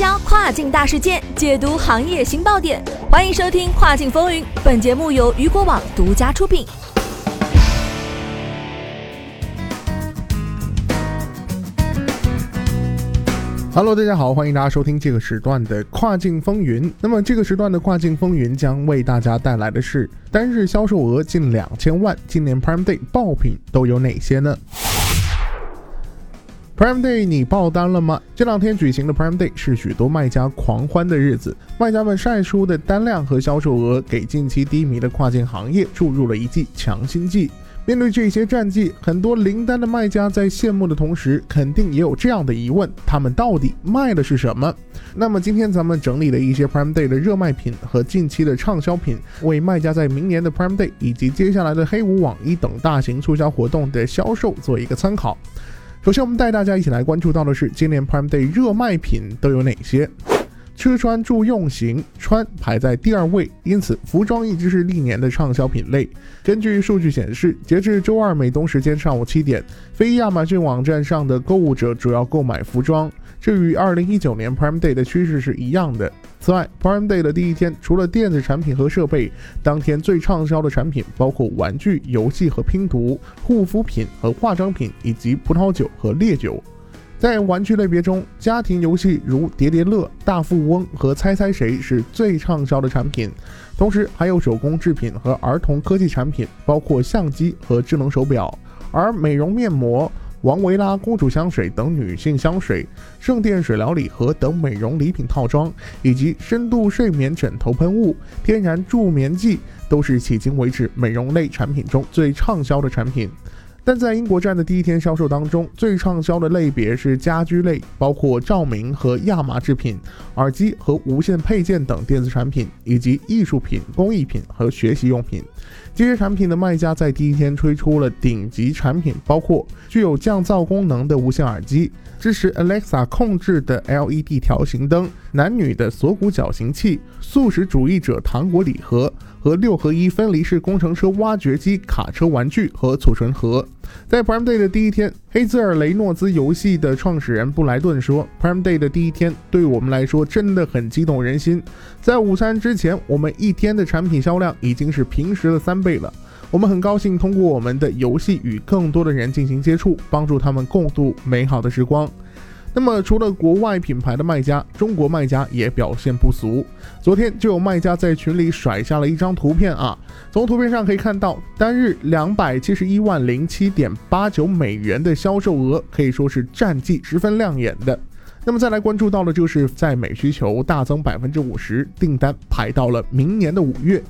销跨境大事件，解读行业新爆点。欢迎收听《跨境风云》，本节目由雨果网独家出品。Hello，大家好，欢迎大家收听这个时段的《跨境风云》。那么，这个时段的《跨境风云》将为大家带来的是单日销售额近两千万，今年 Prime Day 爆品都有哪些呢？Prime Day，你爆单了吗？这两天举行的 Prime Day 是许多卖家狂欢的日子，卖家们晒出的单量和销售额，给近期低迷的跨境行业注入了一剂强心剂。面对这些战绩，很多零单的卖家在羡慕的同时，肯定也有这样的疑问：他们到底卖的是什么？那么今天咱们整理了一些 Prime Day 的热卖品和近期的畅销品，为卖家在明年的 Prime Day 以及接下来的黑五、网一等大型促销活动的销售做一个参考。首先，我们带大家一起来关注到的是今年 Prime Day 热卖品都有哪些。吃穿住用行，穿排在第二位，因此服装一直是历年的畅销品类。根据数据显示，截至周二美东时间上午七点，非亚马逊网站上的购物者主要购买服装，这与二零一九年 Prime Day 的趋势是一样的。此外，Prime Day 的第一天，除了电子产品和设备，当天最畅销的产品包括玩具、游戏和拼图、护肤品和化妆品，以及葡萄酒和烈酒。在玩具类别中，家庭游戏如叠叠乐、大富翁和猜猜谁是最畅销的产品，同时还有手工制品和儿童科技产品，包括相机和智能手表。而美容面膜、王维拉公主香水等女性香水、圣殿水疗礼盒等美容礼品套装，以及深度睡眠枕头喷雾、天然助眠剂，都是迄今为止美容类产品中最畅销的产品。但在英国站的第一天销售当中，最畅销的类别是家居类，包括照明和亚麻制品、耳机和无线配件等电子产品，以及艺术品、工艺品和学习用品。这些产品的卖家在第一天推出了顶级产品，包括具有降噪功能的无线耳机、支持 Alexa 控制的 LED 条形灯、男女的锁骨矫形器、素食主义者糖果礼盒。和六合一分离式工程车挖掘机、卡车玩具和储存盒。在 Prime Day 的第一天，黑兹尔雷诺兹游戏的创始人布莱顿说：“Prime Day 的第一天对我们来说真的很激动人心。在午餐之前，我们一天的产品销量已经是平时的三倍了。我们很高兴通过我们的游戏与更多的人进行接触，帮助他们共度美好的时光。”那么，除了国外品牌的卖家，中国卖家也表现不俗。昨天就有卖家在群里甩下了一张图片啊，从图片上可以看到，单日两百七十一万零七点八九美元的销售额，可以说是战绩十分亮眼的。那么再来关注到的就是在美需求大增百分之五十，订单排到了明年的五月。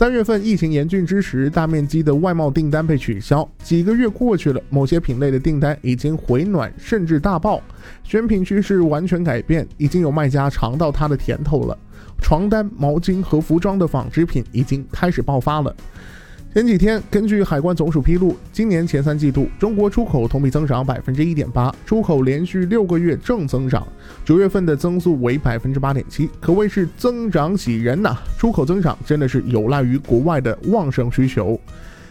三月份疫情严峻之时，大面积的外贸订单被取消。几个月过去了，某些品类的订单已经回暖，甚至大爆。选品趋势完全改变，已经有卖家尝到它的甜头了。床单、毛巾和服装的纺织品已经开始爆发了。前几天，根据海关总署披露，今年前三季度中国出口同比增长百分之一点八，出口连续六个月正增长，九月份的增速为百分之八点七，可谓是增长喜人呐！出口增长真的是有赖于国外的旺盛需求。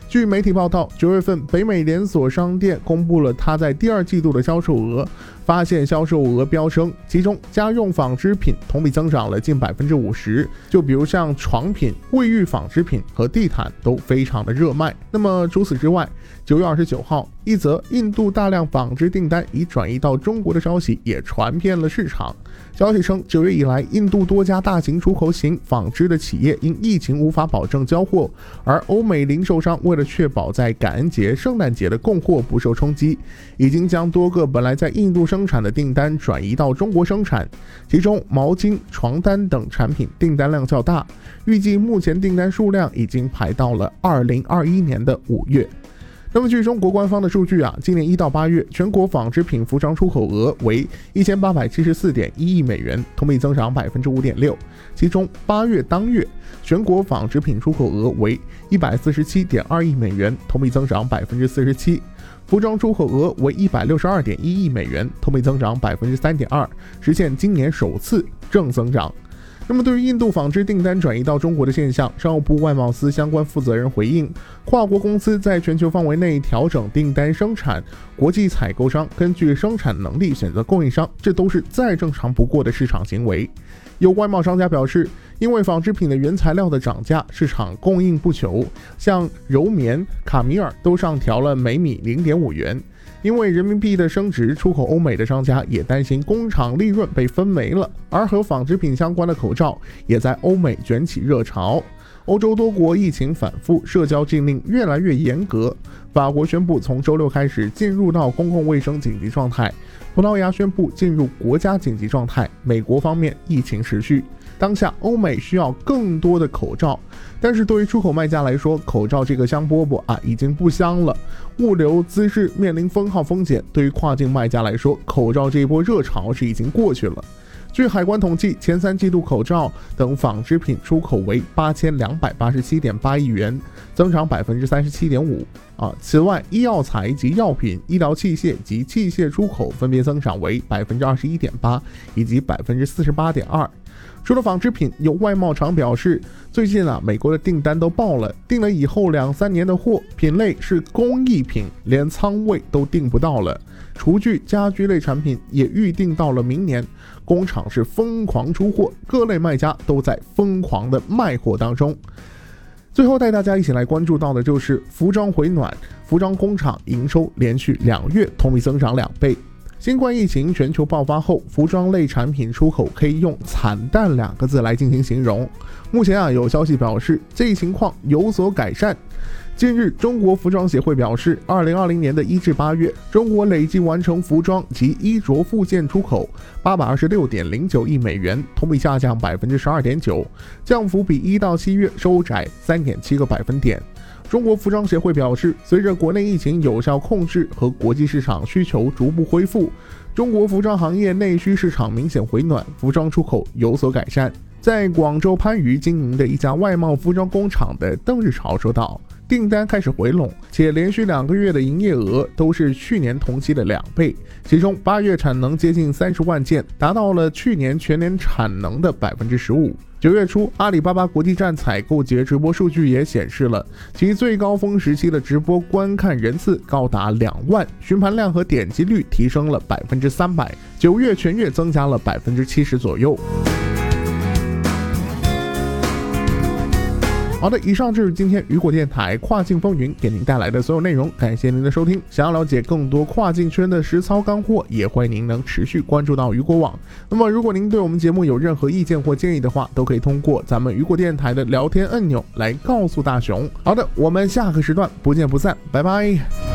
据媒体报道，九月份北美连锁商店公布了它在第二季度的销售额，发现销售额飙升，其中家用纺织品同比增长了近百分之五十。就比如像床品、卫浴纺织品和地毯都非常的热卖。那么除此之外，九月二十九号，一则印度大量纺织订单已转移到中国的消息也传遍了市场。消息称，九月以来，印度多家大型出口型纺织的企业因疫情无法保证交货，而欧美零售商为了确保在感恩节、圣诞节的供货不受冲击，已经将多个本来在印度生产的订单转移到中国生产。其中，毛巾、床单等产品订单量较大，预计目前订单数量已经排到了二零二一年的五月。那么，据中国官方的数据啊，今年一到八月，全国纺织品服装出口额为一千八百七十四点一亿美元，同比增长百分之五点六。其中，八月当月全国纺织品出口额为一百四十七点二亿美元，同比增长百分之四十七；服装出口额为一百六十二点一亿美元，同比增长百分之三点二，实现今年首次正增长。那么，对于印度纺织订单转移到中国的现象，商务部外贸司相关负责人回应：跨国公司在全球范围内调整订单生产，国际采购商根据生产能力选择供应商，这都是再正常不过的市场行为。有外贸商家表示，因为纺织品的原材料的涨价，市场供应不求，像柔棉、卡米尔都上调了每米零点五元。因为人民币的升值，出口欧美的商家也担心工厂利润被分没了。而和纺织品相关的口罩也在欧美卷起热潮。欧洲多国疫情反复，社交禁令越来越严格。法国宣布从周六开始进入到公共卫生紧急状态，葡萄牙宣布进入国家紧急状态。美国方面疫情持续。当下欧美需要更多的口罩，但是对于出口卖家来说，口罩这个香饽饽啊已经不香了，物流资质面临封号风险。对于跨境卖家来说，口罩这一波热潮是已经过去了。据海关统计，前三季度口罩等纺织品出口为八千两百八十七点八亿元，增长百分之三十七点五。啊，此外，医药材及药品、医疗器械及器械出口分别增长为百分之二十一点八以及百分之四十八点二。除了纺织品，有外贸厂表示，最近啊，美国的订单都爆了，订了以后两三年的货，品类是工艺品，连仓位都订不到了。厨具、家居类产品也预定到了明年，工厂是疯狂出货，各类卖家都在疯狂的卖货当中。最后带大家一起来关注到的就是服装回暖，服装工厂营收连续两月同比增长两倍。新冠疫情全球爆发后，服装类产品出口可以用惨淡两个字来进行形容。目前啊，有消息表示这一情况有所改善。近日，中国服装协会表示，二零二零年的一至八月，中国累计完成服装及衣着附件出口八百二十六点零九亿美元，同比下降百分之十二点九，降幅比一到七月收窄三点七个百分点。中国服装协会表示，随着国内疫情有效控制和国际市场需求逐步恢复，中国服装行业内需市场明显回暖，服装出口有所改善。在广州番禺经营的一家外贸服装工厂的邓日潮说道。订单开始回笼，且连续两个月的营业额都是去年同期的两倍。其中八月产能接近三十万件，达到了去年全年产能的百分之十五。九月初，阿里巴巴国际站采购节直播数据也显示了其最高峰时期的直播观看人次高达两万，询盘量和点击率提升了百分之三百，九月全月增加了百分之七十左右。好的，以上就是今天雨果电台跨境风云给您带来的所有内容，感谢您的收听。想要了解更多跨境圈的实操干货，也欢迎您能持续关注到雨果网。那么，如果您对我们节目有任何意见或建议的话，都可以通过咱们雨果电台的聊天按钮来告诉大熊。好的，我们下个时段不见不散，拜拜。